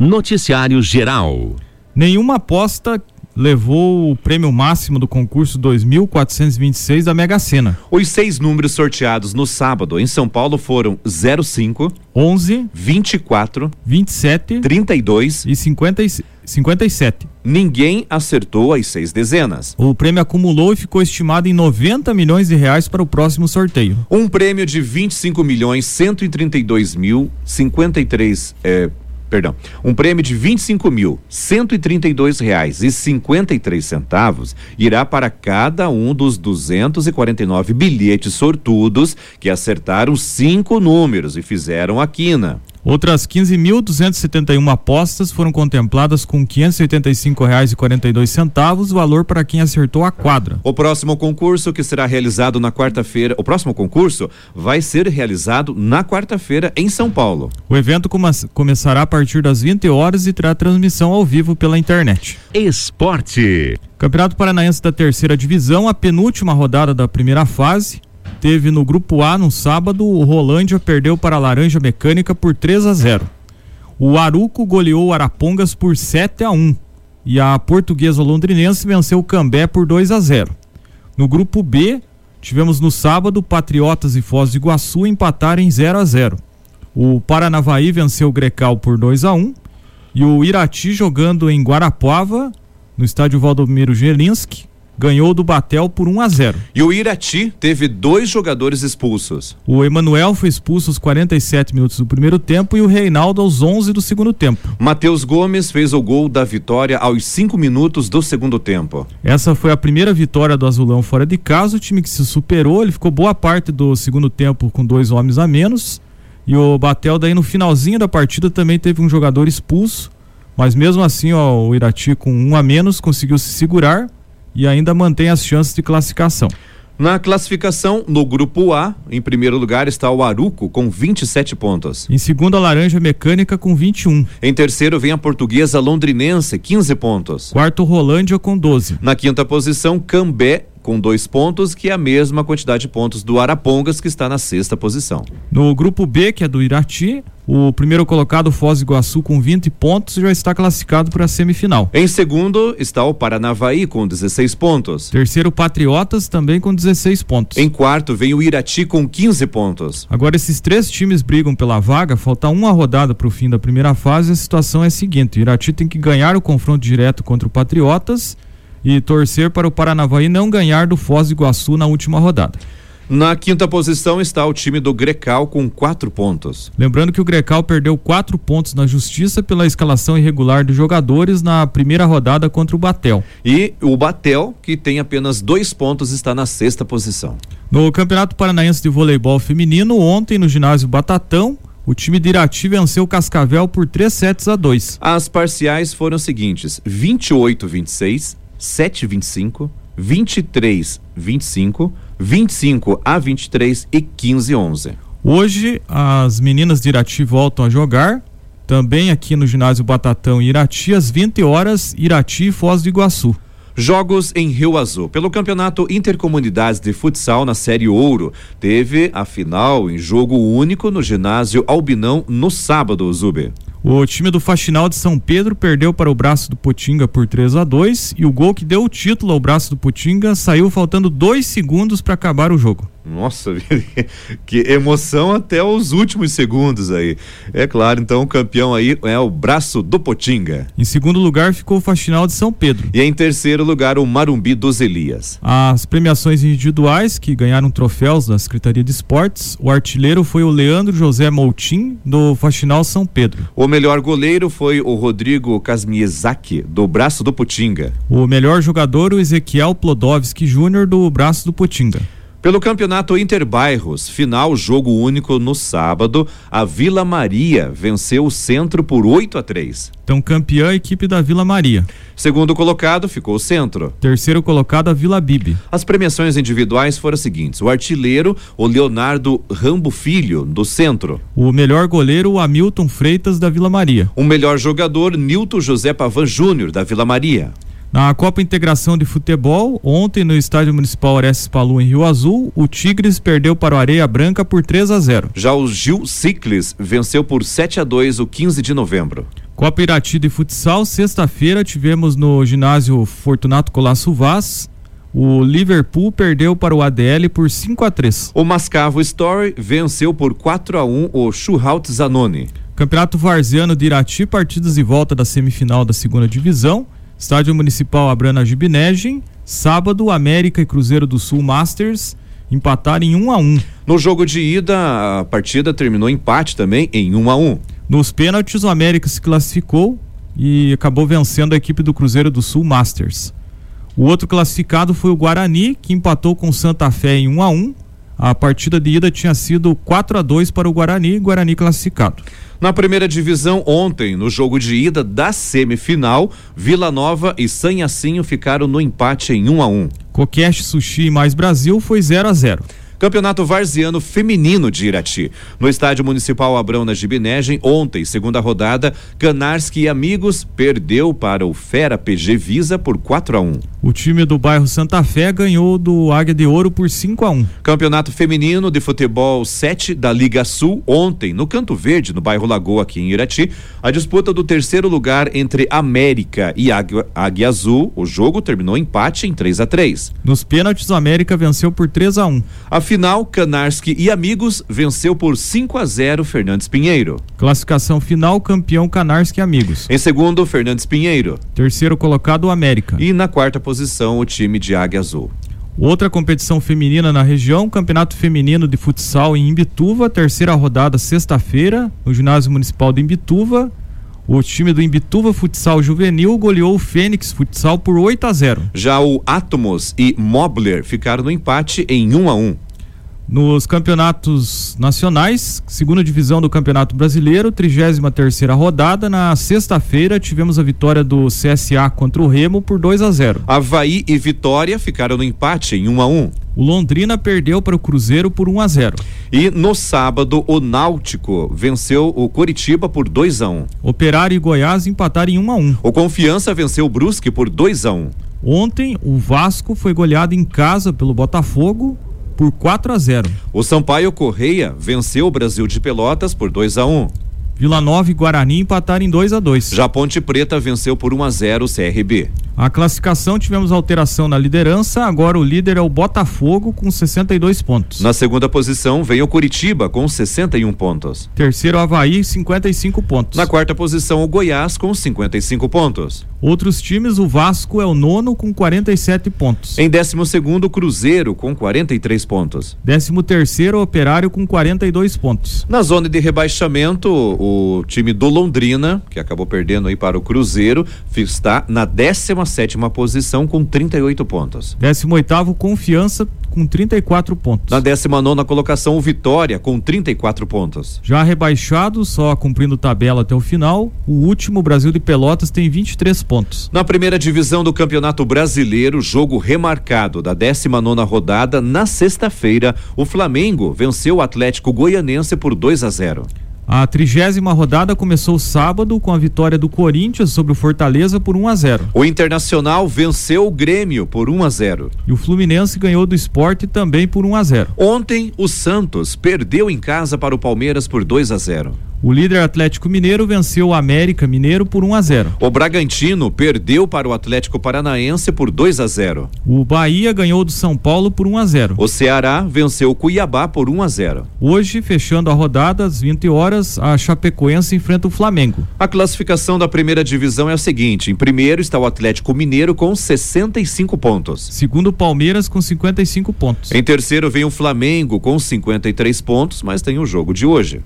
Noticiário Geral. Nenhuma aposta levou o prêmio máximo do concurso 2426 da Mega Sena. Os seis números sorteados no sábado em São Paulo foram 05, 11, 24, 27 32 e 50, 57. Ninguém acertou as seis dezenas. O prêmio acumulou e ficou estimado em 90 milhões de reais para o próximo sorteio. Um prêmio de 25 milhões 132 mil 53 é, perdão, um prêmio de três centavos irá para cada um dos duzentos e quarenta e nove bilhetes sortudos que acertaram cinco números e fizeram a quina. Outras 15.271 apostas foram contempladas com R$ 585,42, valor para quem acertou a quadra. O próximo concurso que será realizado na quarta-feira, o próximo concurso vai ser realizado na quarta-feira em São Paulo. O evento come começará a partir das 20 horas e terá transmissão ao vivo pela internet. Esporte. Campeonato Paranaense da Terceira Divisão, a penúltima rodada da primeira fase teve no grupo A no sábado, o Rolândia perdeu para a Laranja Mecânica por 3 a 0. O Aruco goleou o Arapongas por 7 a 1 e a Portuguesa Londrinense venceu o Cambé por 2 a 0. No grupo B, tivemos no sábado Patriotas e Foz do Iguaçu empataram em 0 a 0. O Paranavaí venceu o Grecal por 2 a 1 e o Irati jogando em Guarapuava, no estádio Valdomiro Gelinski, ganhou do Batel por 1 a 0. E o Irati teve dois jogadores expulsos. O Emanuel foi expulso aos 47 minutos do primeiro tempo e o Reinaldo aos 11 do segundo tempo. Matheus Gomes fez o gol da vitória aos 5 minutos do segundo tempo. Essa foi a primeira vitória do Azulão fora de casa, o time que se superou, ele ficou boa parte do segundo tempo com dois homens a menos. E o Batel daí no finalzinho da partida também teve um jogador expulso, mas mesmo assim, ó, o Irati com um a menos conseguiu se segurar e ainda mantém as chances de classificação. Na classificação, no grupo A, em primeiro lugar está o Aruco com 27 pontos. Em segundo, a Laranja Mecânica com 21. Em terceiro, vem a Portuguesa Londrinense, 15 pontos. Quarto, Rolândia com 12. Na quinta posição, Cambé com dois pontos, que é a mesma quantidade de pontos do Arapongas, que está na sexta posição. No grupo B, que é do Irati, o primeiro colocado, Foz do Iguaçu, com 20 pontos, já está classificado para a semifinal. Em segundo está o Paranavaí, com 16 pontos. Terceiro, Patriotas, também com 16 pontos. Em quarto, vem o Irati, com 15 pontos. Agora, esses três times brigam pela vaga, falta uma rodada para o fim da primeira fase. A situação é a seguinte: o Irati tem que ganhar o confronto direto contra o Patriotas e torcer para o Paranavaí não ganhar do Foz do Iguaçu na última rodada. Na quinta posição está o time do Grecal com quatro pontos. Lembrando que o Grecal perdeu quatro pontos na justiça pela escalação irregular de jogadores na primeira rodada contra o Batel. E o Batel, que tem apenas dois pontos, está na sexta posição. No Campeonato Paranaense de Voleibol Feminino, ontem no ginásio Batatão, o time de Irati venceu o Cascavel por 3 sets a 2. As parciais foram as seguintes: 28-26, 7-25, 23-25, 25 a 23 e 15 11. Hoje as meninas de Irati voltam a jogar, também aqui no ginásio Batatão Irati, às 20 horas, Irati e Foz do Iguaçu. Jogos em Rio Azul. Pelo Campeonato Intercomunidades de Futsal na Série Ouro, teve a final em jogo único no ginásio Albinão no sábado, Zube. O time do Faxinal de São Pedro perdeu para o braço do Putinga por 3 a 2 e o gol que deu o título ao braço do Putinga saiu faltando dois segundos para acabar o jogo. Nossa, que emoção até os últimos segundos aí. É claro, então o campeão aí é o braço do Potinga. Em segundo lugar ficou o Faxinal de São Pedro. E em terceiro lugar o Marumbi dos Elias. As premiações individuais que ganharam troféus da Secretaria de Esportes, o artilheiro foi o Leandro José Moutim do Faxinal São Pedro. O melhor goleiro foi o Rodrigo Kasmiezaki do braço do Potinga. O melhor jogador o Ezequiel Plodowski Júnior do braço do Potinga. Pelo Campeonato Interbairros, final jogo único no sábado, a Vila Maria venceu o Centro por 8 a 3. Então, campeã a equipe da Vila Maria. Segundo colocado ficou o Centro. Terceiro colocado a Vila Bibi. As premiações individuais foram as seguintes: o artilheiro, o Leonardo Rambo Filho, do Centro. O melhor goleiro, o Hamilton Freitas, da Vila Maria. O melhor jogador, Nilton José Pavan Júnior, da Vila Maria. Na Copa Integração de Futebol, ontem no Estádio Municipal Orestes Palu em Rio Azul, o Tigres perdeu para o Areia Branca por 3 a 0. Já o Gil Ciclis venceu por 7 a 2 o 15 de novembro. Copa Irati de Futsal, sexta-feira tivemos no ginásio Fortunato Colasso Vaz. O Liverpool perdeu para o ADL por 5 a 3. O Mascavo Story venceu por 4 a 1 o Churraut Zanoni. Campeonato Varziano de Irati, partidas de volta da semifinal da segunda divisão. Estádio Municipal Abrana Gibinegem. Sábado, América e Cruzeiro do Sul Masters empataram em 1 a 1. No jogo de ida, a partida terminou empate também em 1 a 1. Nos pênaltis, o América se classificou e acabou vencendo a equipe do Cruzeiro do Sul Masters. O outro classificado foi o Guarani, que empatou com Santa Fé em 1 a 1. A partida de ida tinha sido 4 a 2 para o Guarani, Guarani classificado. Na primeira divisão, ontem, no jogo de ida da semifinal, Vila Nova e Sanhacinho ficaram no empate em 1 a 1. Coqueste Sushi e Mais Brasil foi 0 a 0. Campeonato Varziano Feminino de Irati. No Estádio Municipal Abrão na Gibinegem, ontem, segunda rodada, Canarski e Amigos perdeu para o Fera PG Visa por 4 a 1. O time do bairro Santa Fé ganhou do Águia de Ouro por 5 a 1. Campeonato Feminino de Futebol 7 da Liga Sul, ontem, no Canto Verde, no bairro Lagoa, aqui em Irati, a disputa do terceiro lugar entre América e Águia, Águia Azul. O jogo terminou empate em 3 a 3. Nos pênaltis, o América venceu por 3 a 1. A final, Canarski e Amigos venceu por 5 a 0 Fernandes Pinheiro. Classificação final, campeão Canarski e Amigos. Em segundo, Fernandes Pinheiro. Terceiro colocado, o América. E na quarta posição, o time de Águia Azul. Outra competição feminina na região, Campeonato Feminino de Futsal em Imbituva, terceira rodada sexta-feira, no Ginásio Municipal de Imbituva. O time do Imbituva Futsal Juvenil goleou o Fênix Futsal por 8 a 0. Já o Atomos e Mobler ficaram no empate em 1 a 1. Nos campeonatos nacionais, segunda divisão do Campeonato Brasileiro, 33 terceira rodada, na sexta-feira tivemos a vitória do CSA contra o Remo por 2 a 0. Havaí e Vitória ficaram no empate em 1 a 1. O Londrina perdeu para o Cruzeiro por 1 a 0. E no sábado, o Náutico venceu o Coritiba por 2 a 1. Operário e Goiás empataram em 1 a 1. O Confiança venceu o Brusque por 2 a 1. Ontem, o Vasco foi goleado em casa pelo Botafogo por 4 a 0. O Sampaio Correia venceu o Brasil de Pelotas por 2 a 1. Vila Nova e Guarani empataram em 2 a 2. Já Ponte Preta venceu por 1 a 0 o CRB. A classificação tivemos alteração na liderança, agora o líder é o Botafogo com 62 pontos. Na segunda posição vem o Curitiba com 61 pontos. Terceiro Havaí, 55 pontos. Na quarta posição o Goiás com 55 pontos. Outros times, o Vasco é o nono com 47 pontos. Em décimo segundo, o Cruzeiro com 43 pontos. Décimo terceiro, o Operário com 42 pontos. Na zona de rebaixamento, o time do Londrina, que acabou perdendo aí para o Cruzeiro, está na 17 sétima posição com 38 pontos. 18 oitavo Confiança com 34 pontos. Na 19 nona colocação, o Vitória com 34 pontos. Já rebaixado, só cumprindo tabela até o final, o último Brasil de Pelotas tem 23 pontos. Na primeira divisão do Campeonato Brasileiro, jogo remarcado da 19 nona rodada, na sexta-feira, o Flamengo venceu o Atlético Goianense por 2 a 0. A trigésima rodada começou sábado com a vitória do Corinthians sobre o Fortaleza por 1 a 0. O Internacional venceu o Grêmio por 1 a 0. E o Fluminense ganhou do Esporte também por 1 a 0. Ontem, o Santos perdeu em casa para o Palmeiras por 2 a 0. O líder Atlético Mineiro venceu o América Mineiro por 1 a 0. O Bragantino perdeu para o Atlético Paranaense por 2 a 0. O Bahia ganhou do São Paulo por 1 a 0. O Ceará venceu o Cuiabá por 1 a 0. Hoje, fechando a rodada às 20 horas, a Chapecoense enfrenta o Flamengo. A classificação da primeira divisão é a seguinte: em primeiro está o Atlético Mineiro com 65 pontos. Segundo o Palmeiras com 55 pontos. Em terceiro vem o Flamengo com 53 pontos, mas tem o jogo de hoje.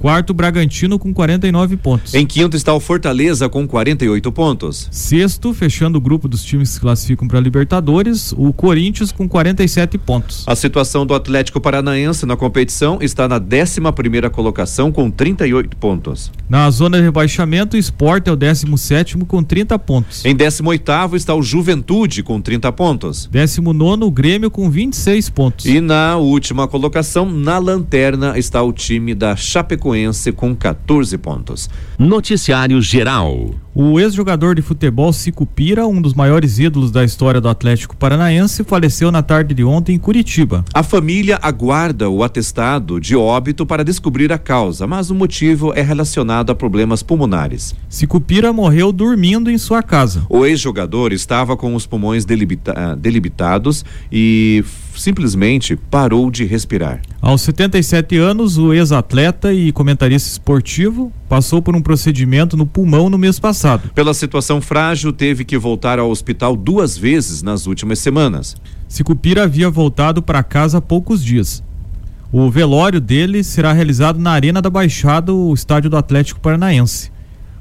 Quarto, Bragantino com 49 pontos. Em quinto está o Fortaleza com 48 pontos. Sexto, fechando o grupo dos times que classificam para Libertadores, o Corinthians com 47 pontos. A situação do Atlético Paranaense na competição está na 11 primeira colocação com 38 pontos. Na zona de rebaixamento, o Sport é o 17 com 30 pontos. Em 18 está o Juventude com 30 pontos. 19 o Grêmio com 26 pontos. E na última colocação, na lanterna, está o time da Chapecoense Chapecoense com 14 pontos. Noticiário Geral. O ex-jogador de futebol Cicupira, um dos maiores ídolos da história do Atlético Paranaense, faleceu na tarde de ontem em Curitiba. A família aguarda o atestado de óbito para descobrir a causa, mas o motivo é relacionado a problemas pulmonares. Cicupira morreu dormindo em sua casa. O ex-jogador estava com os pulmões delibita delimitados e simplesmente parou de respirar. Aos 77 anos, o ex-atleta e comentarista esportivo passou por um procedimento no pulmão no mês passado. Pela situação frágil, teve que voltar ao hospital duas vezes nas últimas semanas. Sicupira havia voltado para casa há poucos dias. O velório dele será realizado na Arena da Baixada, o estádio do Atlético Paranaense.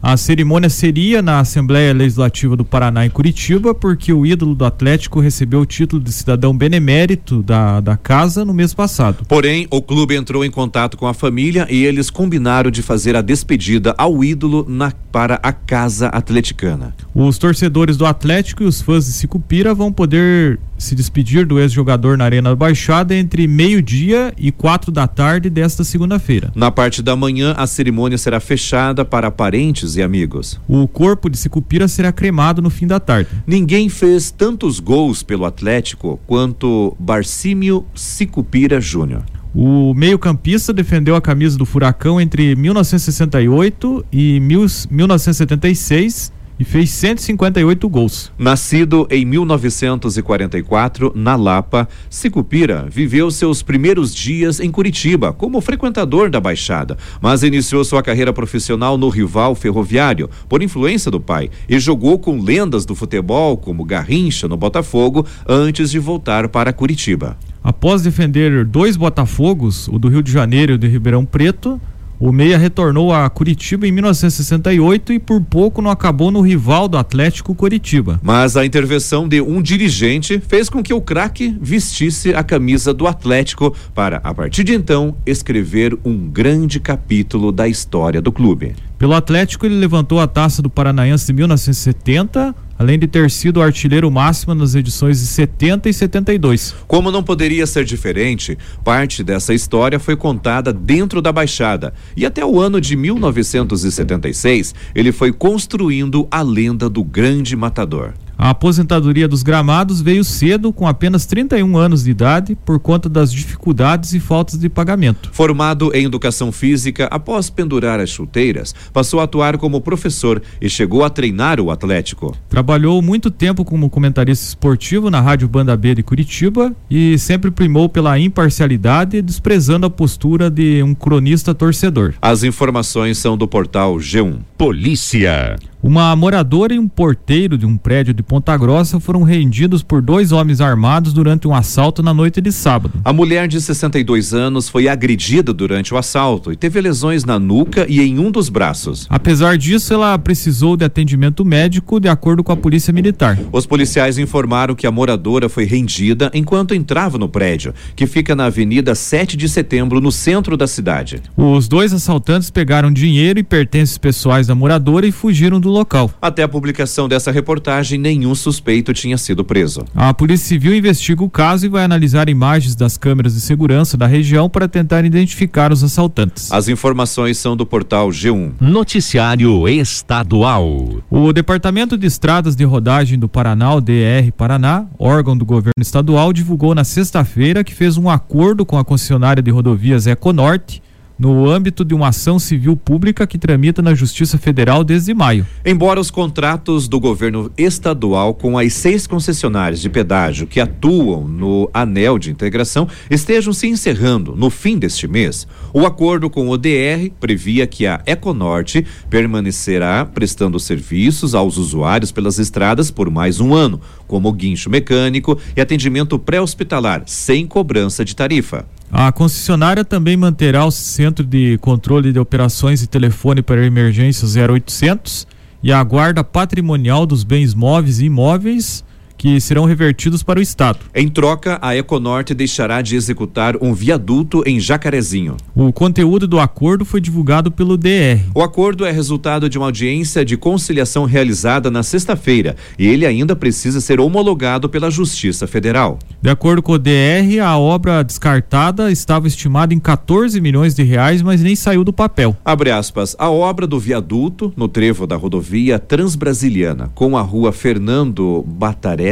A cerimônia seria na Assembleia Legislativa do Paraná em Curitiba, porque o ídolo do Atlético recebeu o título de cidadão benemérito da, da casa no mês passado. Porém, o clube entrou em contato com a família e eles combinaram de fazer a despedida ao ídolo na, para a casa atleticana. Os torcedores do Atlético e os fãs de Sicupira vão poder se despedir do ex-jogador na Arena da Baixada entre meio-dia e quatro da tarde desta segunda-feira. Na parte da manhã, a cerimônia será fechada para parentes e amigos. O corpo de Sicupira será cremado no fim da tarde. Ninguém fez tantos gols pelo Atlético quanto Barcímio Sicupira Júnior. O meio-campista defendeu a camisa do Furacão entre 1968 e 1976 e fez 158 gols. Nascido em 1944 na Lapa, Sicupira viveu seus primeiros dias em Curitiba como frequentador da Baixada, mas iniciou sua carreira profissional no rival ferroviário por influência do pai e jogou com lendas do futebol como Garrincha no Botafogo antes de voltar para Curitiba. Após defender dois Botafogos, o do Rio de Janeiro e o de Ribeirão Preto, o Meia retornou a Curitiba em 1968 e por pouco não acabou no rival do Atlético Curitiba. Mas a intervenção de um dirigente fez com que o craque vestisse a camisa do Atlético para, a partir de então, escrever um grande capítulo da história do clube. Pelo Atlético, ele levantou a taça do Paranaense em 1970, além de ter sido artilheiro máximo nas edições de 70 e 72. Como não poderia ser diferente, parte dessa história foi contada dentro da Baixada. E até o ano de 1976, ele foi construindo a lenda do grande matador. A aposentadoria dos gramados veio cedo, com apenas 31 anos de idade, por conta das dificuldades e faltas de pagamento. Formado em educação física, após pendurar as chuteiras, passou a atuar como professor e chegou a treinar o Atlético. Trabalhou muito tempo como comentarista esportivo na Rádio Banda B de Curitiba e sempre primou pela imparcialidade, desprezando a postura de um cronista torcedor. As informações são do portal G1. Polícia. Uma moradora e um porteiro de um prédio de Ponta Grossa foram rendidos por dois homens armados durante um assalto na noite de sábado. A mulher de 62 anos foi agredida durante o assalto e teve lesões na nuca e em um dos braços. Apesar disso, ela precisou de atendimento médico, de acordo com a Polícia Militar. Os policiais informaram que a moradora foi rendida enquanto entrava no prédio, que fica na Avenida 7 de Setembro, no centro da cidade. Os dois assaltantes pegaram dinheiro e pertences pessoais da moradora e fugiram do do local. Até a publicação dessa reportagem, nenhum suspeito tinha sido preso. A Polícia Civil investiga o caso e vai analisar imagens das câmeras de segurança da região para tentar identificar os assaltantes. As informações são do portal G1. Noticiário Estadual. O Departamento de Estradas de Rodagem do Paraná, o DR Paraná, órgão do governo estadual, divulgou na sexta-feira que fez um acordo com a concessionária de rodovias Econorte no âmbito de uma ação civil pública que tramita na Justiça Federal desde maio. Embora os contratos do governo estadual com as seis concessionárias de pedágio que atuam no anel de integração estejam se encerrando no fim deste mês, o acordo com o DR previa que a Econorte permanecerá prestando serviços aos usuários pelas estradas por mais um ano, como guincho mecânico e atendimento pré-hospitalar, sem cobrança de tarifa. A concessionária também manterá o centro de controle de operações e telefone para emergência 0800 e a guarda patrimonial dos bens móveis e imóveis que serão revertidos para o Estado. Em troca, a Econorte deixará de executar um viaduto em Jacarezinho. O conteúdo do acordo foi divulgado pelo DR. O acordo é resultado de uma audiência de conciliação realizada na sexta-feira e ele ainda precisa ser homologado pela Justiça Federal. De acordo com o DR, a obra descartada estava estimada em 14 milhões de reais, mas nem saiu do papel. Abre aspas, a obra do viaduto no trevo da rodovia Transbrasiliana com a rua Fernando Bataré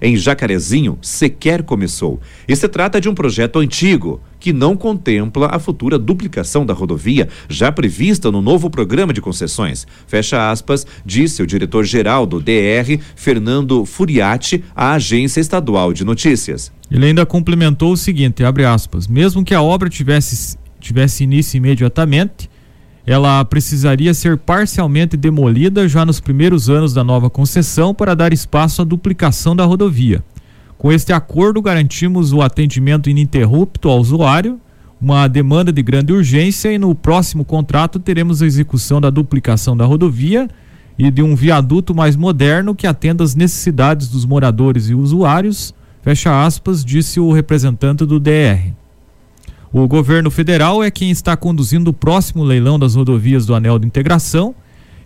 em Jacarezinho, sequer começou. E se trata de um projeto antigo, que não contempla a futura duplicação da rodovia, já prevista no novo programa de concessões. Fecha aspas, disse o diretor-geral do DR, Fernando Furiati, à Agência Estadual de Notícias. Ele ainda complementou o seguinte, abre aspas, mesmo que a obra tivesse, tivesse início imediatamente, ela precisaria ser parcialmente demolida já nos primeiros anos da nova concessão para dar espaço à duplicação da rodovia. Com este acordo, garantimos o atendimento ininterrupto ao usuário, uma demanda de grande urgência e no próximo contrato teremos a execução da duplicação da rodovia e de um viaduto mais moderno que atenda às necessidades dos moradores e usuários, fecha aspas, disse o representante do DR. O governo federal é quem está conduzindo o próximo leilão das rodovias do Anel de Integração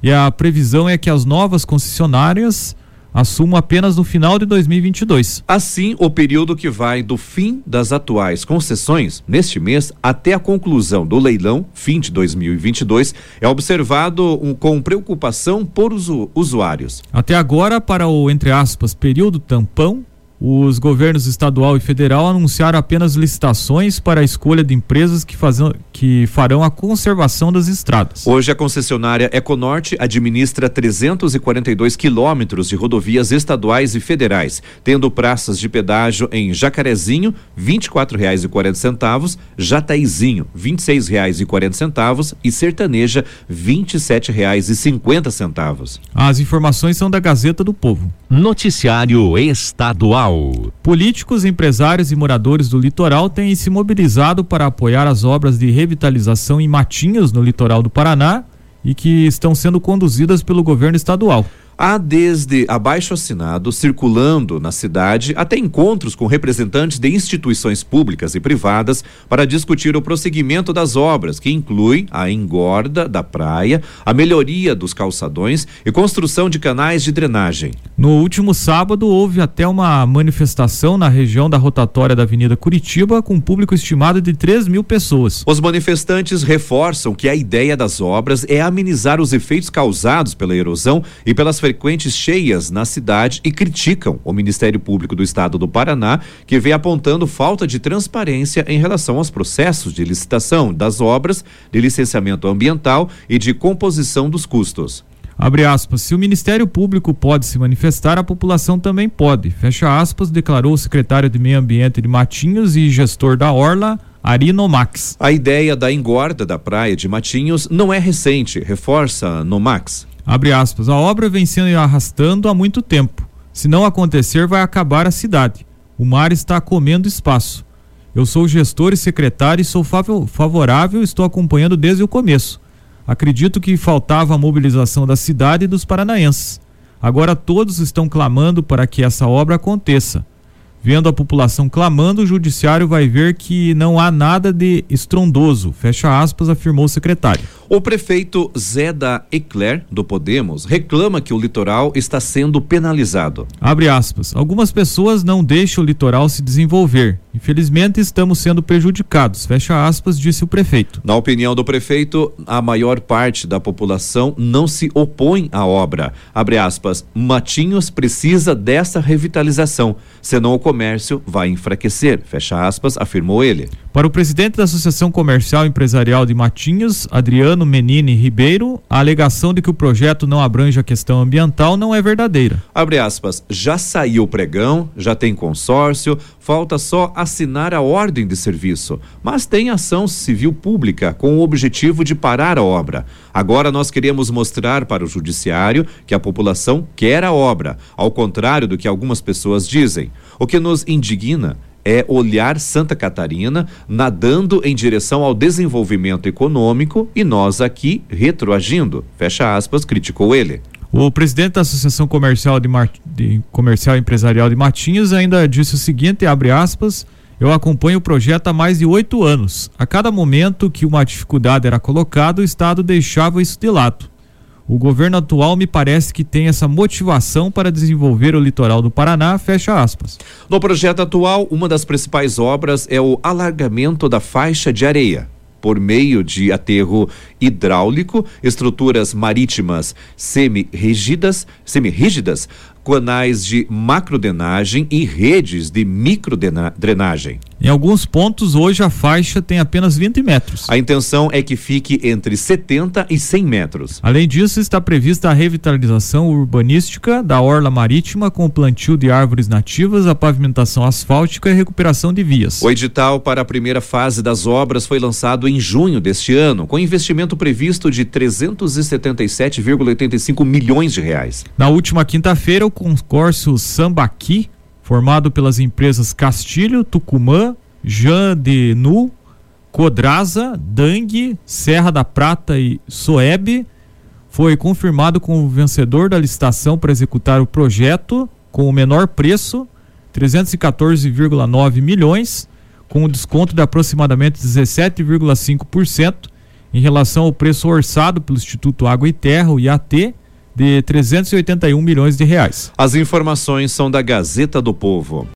e a previsão é que as novas concessionárias assumam apenas no final de 2022. Assim, o período que vai do fim das atuais concessões, neste mês, até a conclusão do leilão, fim de 2022, é observado um, com preocupação por os usuários. Até agora, para o, entre aspas, período tampão, os governos estadual e federal anunciaram apenas licitações para a escolha de empresas que, fazem, que farão a conservação das estradas. Hoje, a concessionária Econorte administra 342 quilômetros de rodovias estaduais e federais, tendo praças de pedágio em Jacarezinho, R$ 24,40, Jataizinho, R$ 26,40 e Sertaneja, R$ 27,50. As informações são da Gazeta do Povo. Noticiário Estadual. Políticos, empresários e moradores do litoral têm se mobilizado para apoiar as obras de revitalização em Matinhos, no litoral do Paraná, e que estão sendo conduzidas pelo governo estadual. Há desde abaixo assinado circulando na cidade até encontros com representantes de instituições públicas e privadas para discutir o prosseguimento das obras, que inclui a engorda da praia, a melhoria dos calçadões e construção de canais de drenagem. No último sábado houve até uma manifestação na região da rotatória da Avenida Curitiba com público estimado de 3 mil pessoas. Os manifestantes reforçam que a ideia das obras é amenizar os efeitos causados pela erosão e pelas frequentes cheias na cidade e criticam o Ministério Público do Estado do Paraná, que vem apontando falta de transparência em relação aos processos de licitação das obras, de licenciamento ambiental e de composição dos custos. Abre aspas, se o Ministério Público pode se manifestar, a população também pode. Fecha aspas, declarou o secretário de Meio Ambiente de Matinhos e gestor da Orla, Ari Nomax. A ideia da engorda da praia de Matinhos não é recente, reforça Nomax. Abre aspas, a obra vem sendo arrastando há muito tempo. Se não acontecer, vai acabar a cidade. O mar está comendo espaço. Eu sou gestor e secretário e sou favorável estou acompanhando desde o começo. Acredito que faltava a mobilização da cidade e dos paranaenses. Agora todos estão clamando para que essa obra aconteça. Vendo a população clamando, o judiciário vai ver que não há nada de estrondoso, fecha aspas, afirmou o secretário. O prefeito Zé da Ecler, do Podemos, reclama que o litoral está sendo penalizado. Abre aspas. Algumas pessoas não deixam o litoral se desenvolver. Infelizmente, estamos sendo prejudicados. Fecha aspas, disse o prefeito. Na opinião do prefeito, a maior parte da população não se opõe à obra. Abre aspas. Matinhos precisa dessa revitalização, senão o comércio vai enfraquecer. Fecha aspas, afirmou ele. Para o presidente da Associação Comercial e Empresarial de Matinhos, Adriano Menini Ribeiro, a alegação de que o projeto não abrange a questão ambiental não é verdadeira. Abre aspas, já saiu o pregão, já tem consórcio, falta só assinar a ordem de serviço, mas tem ação civil pública com o objetivo de parar a obra. Agora nós queremos mostrar para o judiciário que a população quer a obra, ao contrário do que algumas pessoas dizem. O que nos indigna é olhar Santa Catarina nadando em direção ao desenvolvimento econômico e nós aqui retroagindo. Fecha aspas, criticou ele. O presidente da Associação Comercial, de, Mar... de Comercial Empresarial de Matinhos ainda disse o seguinte, abre aspas, eu acompanho o projeto há mais de oito anos. A cada momento que uma dificuldade era colocada, o Estado deixava isso de lado. O governo atual me parece que tem essa motivação para desenvolver o litoral do Paraná, fecha aspas. No projeto atual, uma das principais obras é o alargamento da faixa de areia por meio de aterro hidráulico, estruturas marítimas semi-rígidas, semi-rígidas, canais de macrodrenagem e redes de microdrenagem. Em alguns pontos, hoje a faixa tem apenas 20 metros. A intenção é que fique entre 70 e 100 metros. Além disso, está prevista a revitalização urbanística da orla marítima com o plantio de árvores nativas, a pavimentação asfáltica e a recuperação de vias. O edital para a primeira fase das obras foi lançado em junho deste ano, com investimento previsto de 377,85 milhões de reais. Na última quinta-feira, o consórcio Sambaqui formado pelas empresas Castilho, Tucumã, Jean de Nu, Codraza, Dang, Serra da Prata e Soeb, foi confirmado como vencedor da licitação para executar o projeto com o menor preço, 314,9 milhões, com um desconto de aproximadamente 17,5% em relação ao preço orçado pelo Instituto Água e Terra, o IAT, de 381 milhões de reais. As informações são da Gazeta do Povo.